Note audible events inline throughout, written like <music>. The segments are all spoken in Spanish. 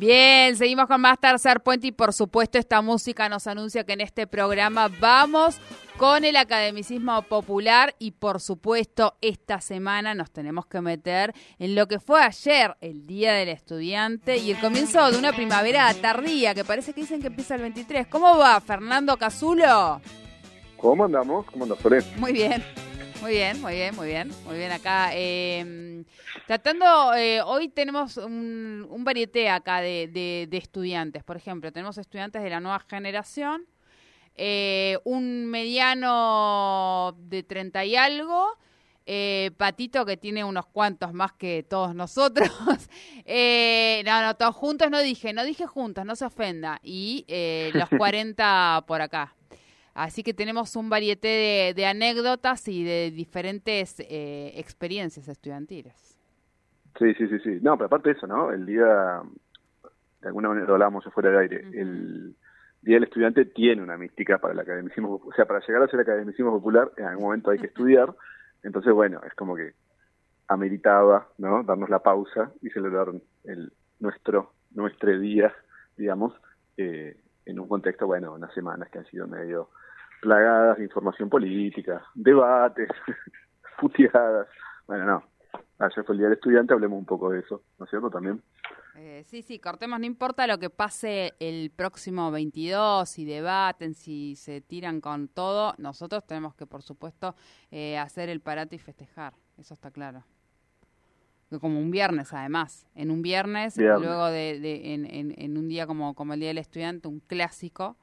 Bien, seguimos con más Tercer Puente y por supuesto esta música nos anuncia que en este programa vamos con el academicismo popular y por supuesto esta semana nos tenemos que meter en lo que fue ayer, el Día del Estudiante y el comienzo de una primavera tardía que parece que dicen que empieza el 23. ¿Cómo va Fernando Casulo? ¿Cómo andamos? ¿Cómo andas? Muy bien. Muy bien, muy bien, muy bien, muy bien acá. Eh, tratando, eh, hoy tenemos un, un varieté acá de, estudiantes. Por ejemplo, tenemos estudiantes de la nueva generación, eh, un mediano de 30 y algo, Patito que tiene unos cuantos más que todos nosotros. <laughs> no, no, todos juntos no dije, no dije juntos, no se ofenda. Y los <laughs> 40 por acá. Así que tenemos un varieté de, anécdotas y de diferentes eh, experiencias estudiantiles. Sí, sí, sí, sí. No, pero aparte de eso, ¿no? El día, de alguna manera lo hablábamos afuera del aire, el Día del Estudiante tiene una mística para el academicismo, o sea, para llegar a ser academicismo popular en algún momento hay que <laughs> estudiar, entonces bueno, es como que ameritaba, ¿no? Darnos la pausa y celebrar el, nuestro, nuestro día, digamos, eh, en un contexto, bueno, unas semanas que han sido medio plagadas de información política, debates, <laughs> puteadas. Bueno, no. Ayer fue el Día del Estudiante, hablemos un poco de eso, ¿no es cierto? También. Eh, sí, sí, cortemos, no importa lo que pase el próximo 22, si debaten, si se tiran con todo, nosotros tenemos que, por supuesto, eh, hacer el parate y festejar, eso está claro. Como un viernes, además, en un viernes, luego de, en, en, en, un día como, como el Día del Estudiante, un clásico,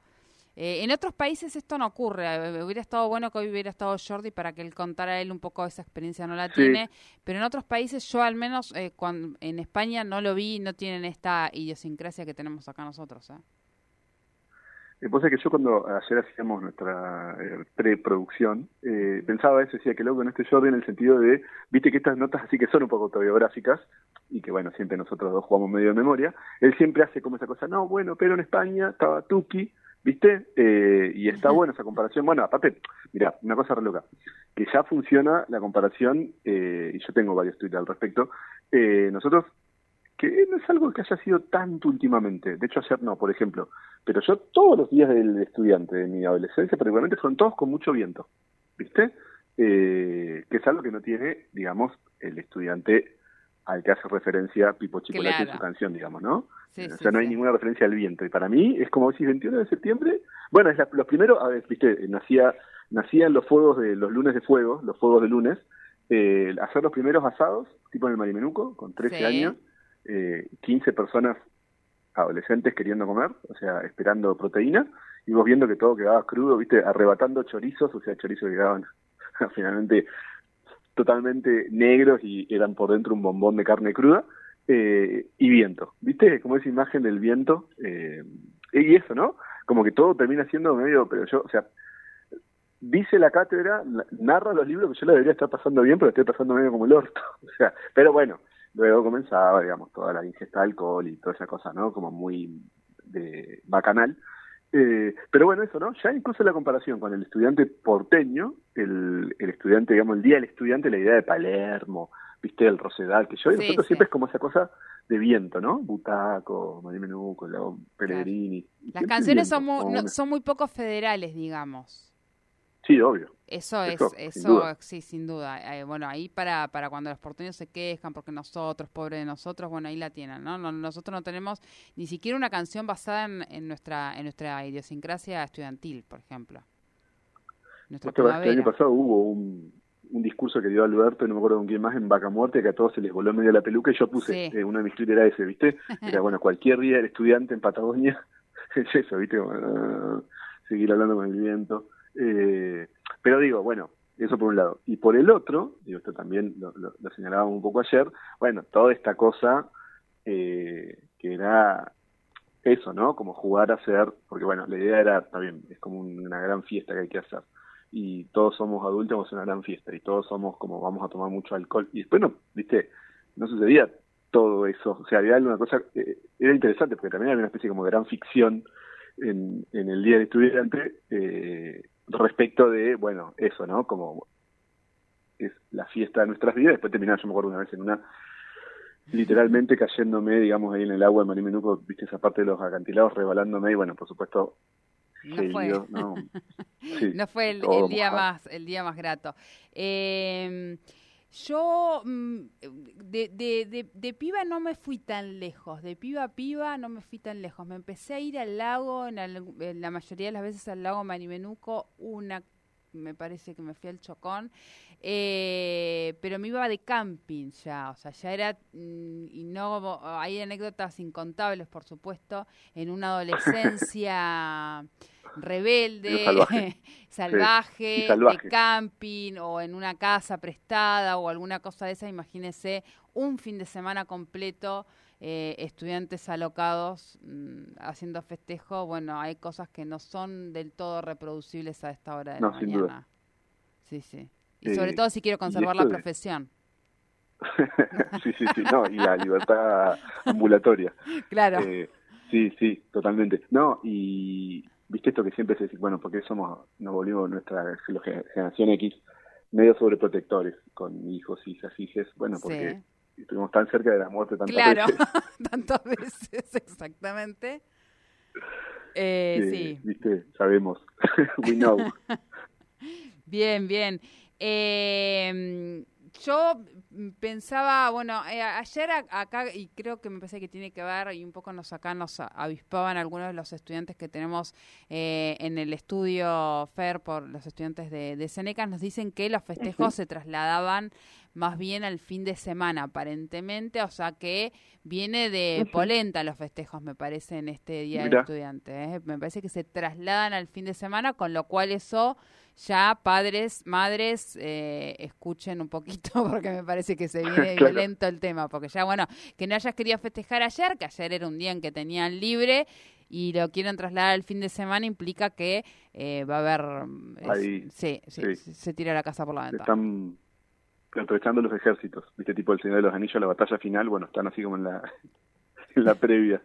eh, en otros países esto no ocurre. Eh, hubiera estado bueno que hoy hubiera estado Jordi para que él contara él un poco esa experiencia, no la tiene. Pero en otros países, yo al menos eh, cuando, en España no lo vi, no tienen esta idiosincrasia que tenemos acá nosotros. ¿eh? Lo que yo cuando ayer hacíamos nuestra preproducción, pensaba eso, decía que luego en este Jordi en el sentido de, viste que estas notas así que son un poco autobiográficas, y que bueno, siempre nosotros dos jugamos medio de memoria, él siempre hace como esa cosa, no, bueno, pero en España estaba Tuki, ¿Viste? Eh, y está buena esa comparación. Bueno, aparte, mira, una cosa re loca, que ya funciona la comparación, eh, y yo tengo varios tweets al respecto, eh, nosotros, que no es algo que haya sido tanto últimamente, de hecho ayer no, por ejemplo, pero yo todos los días del estudiante de mi adolescencia, particularmente, fueron todos con mucho viento, ¿viste? que es algo que no tiene, digamos, el estudiante al que hace referencia Pipo Chipolati en su canción, digamos, ¿no? o sea, no hay ninguna referencia al viento. Y para mí es como si 21 de septiembre, bueno, es los primeros, a ver, viste, nacía, nacían los fuegos de los lunes de fuego, los fuegos de lunes, eh, hacer los primeros asados, tipo en el Marimenuco, con 13 años, eh, 15 personas adolescentes queriendo comer, o sea, esperando proteína, y vos viendo que todo quedaba crudo, viste, arrebatando chorizos, o sea, chorizos que quedaban <laughs> finalmente totalmente negros y eran por dentro un bombón de carne cruda, eh, y viento, ¿viste? Como esa imagen del viento, eh, y eso, ¿no? Como que todo termina siendo medio, pero yo, o sea, dice la cátedra, narra los libros que yo la debería estar pasando bien, pero estoy pasando medio como el orto, <laughs> o sea, pero bueno, luego comenzaba, digamos, toda la ingesta de alcohol y toda esa cosa, ¿no? Como muy de bacanal. Eh, pero bueno, eso, ¿no? Ya incluso la comparación con el estudiante porteño, el, el estudiante, digamos, el día del estudiante, la idea de Palermo, viste, el Rosedal, que yo, y nosotros siempre es como esa cosa de viento, ¿no? Butaco, María Menuco, Pellegrini. Las canciones son muy, son muy poco federales, digamos. Sí, obvio. Eso es, eso, sí, sin duda. Eh, bueno, ahí para, para cuando los porteños se quejan porque nosotros, pobre de nosotros, bueno, ahí la tienen, ¿no? nosotros no tenemos ni siquiera una canción basada en, nuestra en nuestra idiosincrasia estudiantil, por ejemplo. Nuestra el año pasado hubo un, un discurso que dio Alberto, no me acuerdo con quién más, en Vaca Muerte, que a todos se les voló medio la peluca, y yo puse, eh, uno de mis tweets era ese, ¿viste? <laughs> Era, bueno, cualquier día el estudiante en Patagonia <laughs> es eso, ¿viste? Ah, seguir hablando con el viento. Eh, pero digo, bueno, eso por un lado. Y por el otro, digo, esto también lo, lo, señalábamos un poco ayer, bueno, toda esta cosa eh, que era eso, ¿no? Como jugar a hacer, porque bueno, la idea era, también, es como una gran fiesta que hay que hacer. Y todos somos adultos, vamos a una gran fiesta, y todos somos como vamos a tomar mucho alcohol. Y después no, viste, no sucedía todo eso. O sea, había alguna cosa, eh, era interesante, porque también había una especie como de gran ficción en, en el Día del Estudiante, eh, respecto de, bueno, eso, ¿no? Como es la fiesta de nuestras vidas. Después terminaba, yo me acuerdo una vez en una, literalmente cayéndome, digamos, ahí en el agua de Marimenuco, viste esa parte de los acantilados, rebalándome y bueno, por supuesto, no fue, no, <laughs> no fue el, día más el día más grato. Eh, yo mm, de, de, de, piba no me fui tan lejos, de piba a piba no me fui tan lejos. Me empecé a ir al lago, en, la mayoría de las veces al lago Marimenuco, una, me parece que me fui al Chocón, eh, pero me iba de camping ya, o sea, ya era, mm, y no, hay anécdotas incontables, por supuesto, en una <coughs> adolescencia rebelde, salvaje, <laughs> de camping o en una casa prestada o alguna cosa de esa, imagínese un fin de semana completo, eh, estudiantes alocados mm, haciendo festejo, bueno, hay cosas que no son del todo reproducibles a esta hora de la mañana. Sí, sí. Y sobre todo si quiero conservar la profesión. <laughs> sí, sí, sí, no, y la libertad <laughs> ambulatoria. Claro. Eh, sí, sí, totalmente. No, y, viste esto que siempre se dice, bueno, porque somos, nos volvimos nuestra generación X medio sobreprotectores con hijos, hijas, hijes, bueno, porque estuvimos tan cerca de la muerte tantas claro, veces. <laughs> tantas veces, exactamente. Eh, sí. Viste, sabemos, <laughs> we know. <laughs> bien, bien. Eh, yo pensaba, bueno, eh, ayer acá, y creo que me parece que tiene que ver, y un poco nos acá nos avispaban algunos de los estudiantes que tenemos eh, en el estudio FER por los estudiantes de, de Senecas, nos dicen que los festejos se trasladaban más bien al fin de semana, aparentemente, o sea que viene de polenta los festejos, me parece, en este Día del Estudiante. ¿eh? Me parece que se trasladan al fin de semana, con lo cual eso ya padres, madres, eh, escuchen un poquito <laughs> porque me parece que se viene <laughs> violento el tema, porque ya bueno, que no hayas querido festejar ayer, que ayer era un día en que tenían libre y lo quieren trasladar al fin de semana implica que eh, va a haber sí, sí, se tira la casa por la ventana. Están aprovechando los ejércitos, viste tipo el Señor de los Anillos, la batalla final, bueno, están así como en la <laughs> en la previa.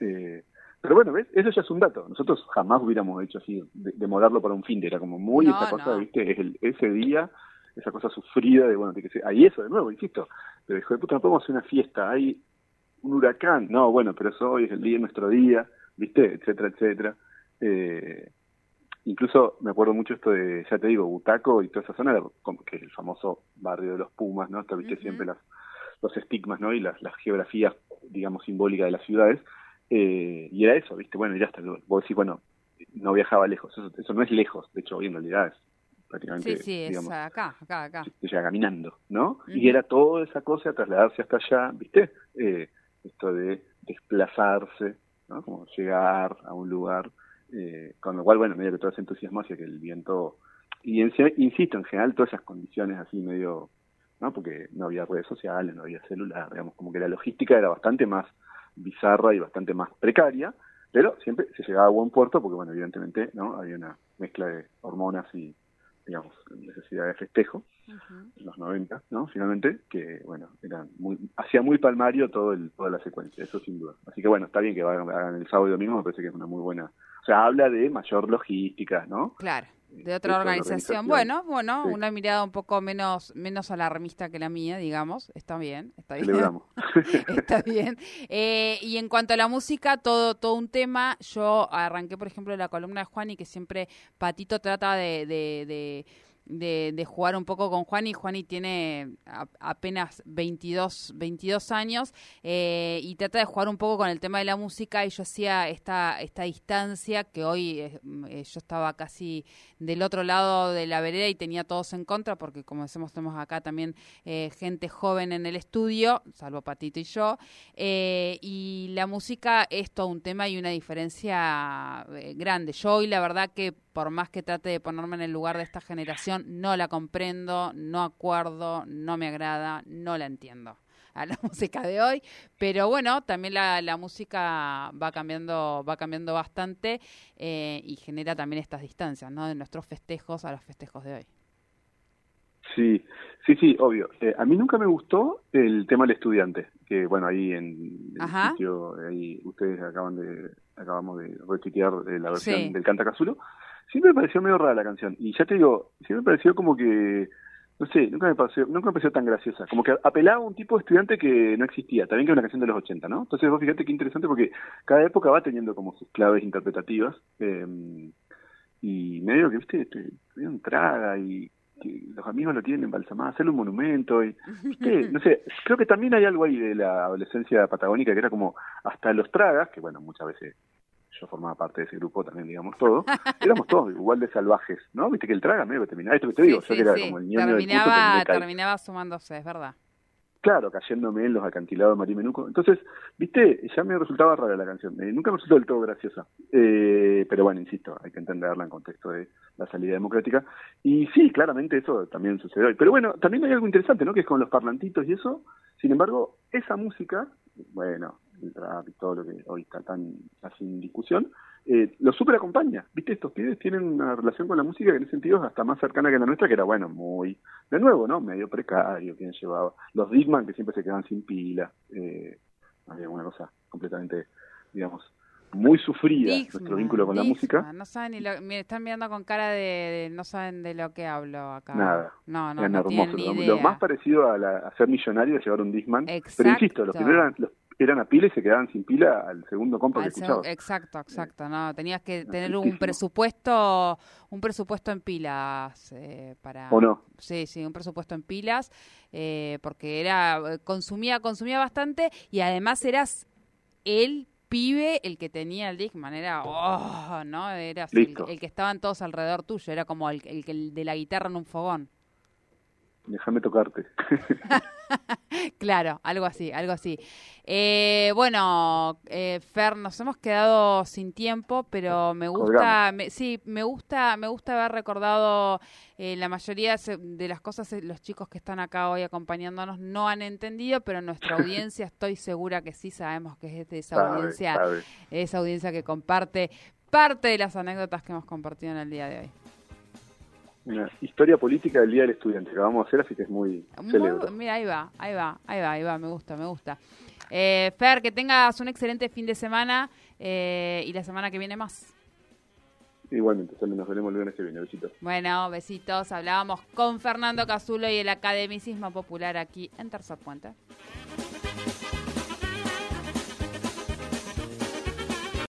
Eh, pero bueno, ¿ves? Eso ya es un dato. Nosotros jamás hubiéramos hecho así, de, de para un fin de, era como muy esa cosa, ¿viste? Es el, ese día, esa cosa sufrida de, bueno, que ser, hay eso de nuevo, insisto. Pero hijo de puta, no podemos hacer una fiesta, hay un huracán. No, bueno, pero eso hoy es el día, nuestro día, ¿viste? Etcétera, etcétera. Eh, incluso me acuerdo mucho esto de, ya te digo, Butaco y toda esa zona, que es el famoso barrio de los Pumas, ¿no? Hasta viste siempre las, los estigmas, ¿no? Y las, las geografías, digamos, simbólicas de las ciudades eh, y era eso, ¿viste? Bueno, ya está. Vos decís, bueno, no viajaba lejos. Eso, eso no es lejos. De hecho, hoy en realidad es prácticamente. Sí, sí, es acá, acá, acá. Se caminando, ¿no? Y era toda esa cosa, trasladarse hasta allá, ¿viste? Eh, esto de desplazarse, ¿no? Como llegar a un lugar. Eh, con lo cual, bueno, medio que todo ese entusiasmo hacia que el viento. Y insisto, en general, todas esas condiciones así medio. ¿no? Porque no había redes sociales, no había celular, digamos, como que la logística era bastante más bizarra y bastante más precaria, pero siempre se llegaba a buen puerto porque, bueno, evidentemente, ¿no? Había una mezcla de hormonas y, digamos, necesidad de festejo en los 90, ¿no? Finalmente, que, bueno, eran muy, hacía muy palmario todo el, toda la secuencia, eso sin duda. Así que, bueno, está bien que hagan el sábado y domingo, me parece que es una muy buena... Sea, habla de mayor logística, ¿no? Claro de otra organización. Bueno, bueno, una mirada un poco menos menos alarmista que la mía, digamos. Está bien, está bien. <laughs> está bien. Eh, y en cuanto a la música, todo todo un tema. Yo arranqué, por ejemplo, la columna de Juan y que siempre Patito trata de, de de, jugar un poco con Juani. Juani tiene apenas 22, 22 años eh, y trata de jugar un poco con el tema de la música y yo hacía esta, esta distancia que hoy eh, eh, yo estaba casi del otro lado de la vereda y tenía todos en contra porque como decimos tenemos acá también gente joven en el estudio, salvo Patito y yo, y la música es todo un tema y una diferencia grande. Yo hoy la verdad que por más que trate de ponerme en el lugar de esta generación, no la comprendo, no acuerdo, no me agrada, no la entiendo a la <laughs> música de hoy, pero bueno, también la, la música va cambiando, va cambiando bastante eh, y genera también estas distancias, ¿no? De nuestros festejos a los festejos de hoy. Sí, sí, sí, obvio. Eh, a mí nunca me gustó el tema del estudiante, que bueno, ahí en el sitio, ahí ustedes acaban de, acabamos de retuitear eh, la versión del Canta Cazulo siempre me pareció medio rara la canción. Y ya te digo, siempre me pareció como que, no sé, nunca me pareció, nunca me pareció tan graciosa. Como que apelaba a un tipo de estudiante que no existía. También que es una canción de los 80, ¿no? Entonces vos fíjate qué interesante porque cada época va teniendo como sus claves interpretativas. Eh, y medio que, viste, tuvieron traga y que los amigos lo tienen embalsamado, hacerle un monumento y, ¿viste? no sé, creo que también hay algo ahí de la adolescencia patagónica que era como hasta los tragas, que bueno, muchas veces yo formaba parte de ese grupo también, digamos, todo, <laughs> éramos todos igual de salvajes, ¿no? Viste que el traga medio que terminaba, esto que te digo, yo que era como el niño terminaba, del terminaba sumándose, es verdad. Claro, cayéndome en los acantilados de Marimenuco. Entonces, viste, ya me resultaba rara la canción. Eh, nunca me resultó del todo graciosa. Eh, pero bueno, insisto, hay que entenderla en contexto de la salida democrática. Y sí, claramente eso también sucedió. Pero bueno, también hay algo interesante, ¿no? Que es con los parlantitos y eso. Sin embargo, esa música, bueno, el trap y todo lo que hoy está tan sin discusión, eh, lo super acompaña. ¿Viste? Estos pibes tienen una relación con la música que en ese sentido es hasta más cercana que la nuestra, que era, bueno, muy, de nuevo, ¿no? Medio precario, quien llevaba. Los Digman que siempre se quedaban sin pila. Eh, había una cosa completamente, digamos, muy sufrida nuestro vínculo con la música. No saben ni lo, me están mirando con cara de, no saben de lo que hablo acá. Nada. No, no, no Lo, más parecido a, la, ser millonario es llevar un Disman. Pero insisto, los que eran, los eran a pila y se quedaban sin pila al segundo compa que escuchaba. Exacto, exacto. No, tenías que tener un presupuesto, un presupuesto en pilas eh, para. ¿O no? Sí, sí, un presupuesto en pilas, eh, porque era consumía, consumía bastante y además eras el pibe el que tenía el Discman, era, oh, ¿no? Era el, que estaban todos alrededor tuyo, era como el, el, el de la guitarra en un fogón. Déjame tocarte. <laughs> claro, algo así, algo así. Eh, bueno, eh, Fer, nos hemos quedado sin tiempo, pero me gusta, sí, me gusta, me gusta haber recordado eh, la mayoría de las cosas los chicos que están acá hoy acompañándonos no han entendido, pero nuestra <laughs> audiencia estoy segura que sí sabemos que es de esa audiencia, esa audiencia que comparte parte de las anécdotas que hemos compartido en el día de hoy una historia política del Día del Estudiante que vamos a hacer, así que es muy, Mira, ahí va, ahí va, ahí va, ahí va, me gusta, me gusta. Eh, Fer, que tengas un excelente fin de semana eh, y la semana que viene más. Igualmente, nos veremos el viernes que viene. Besitos. Bueno, besitos. Hablábamos con Fernando Cazulo y el academicismo popular aquí en Tercer Puente.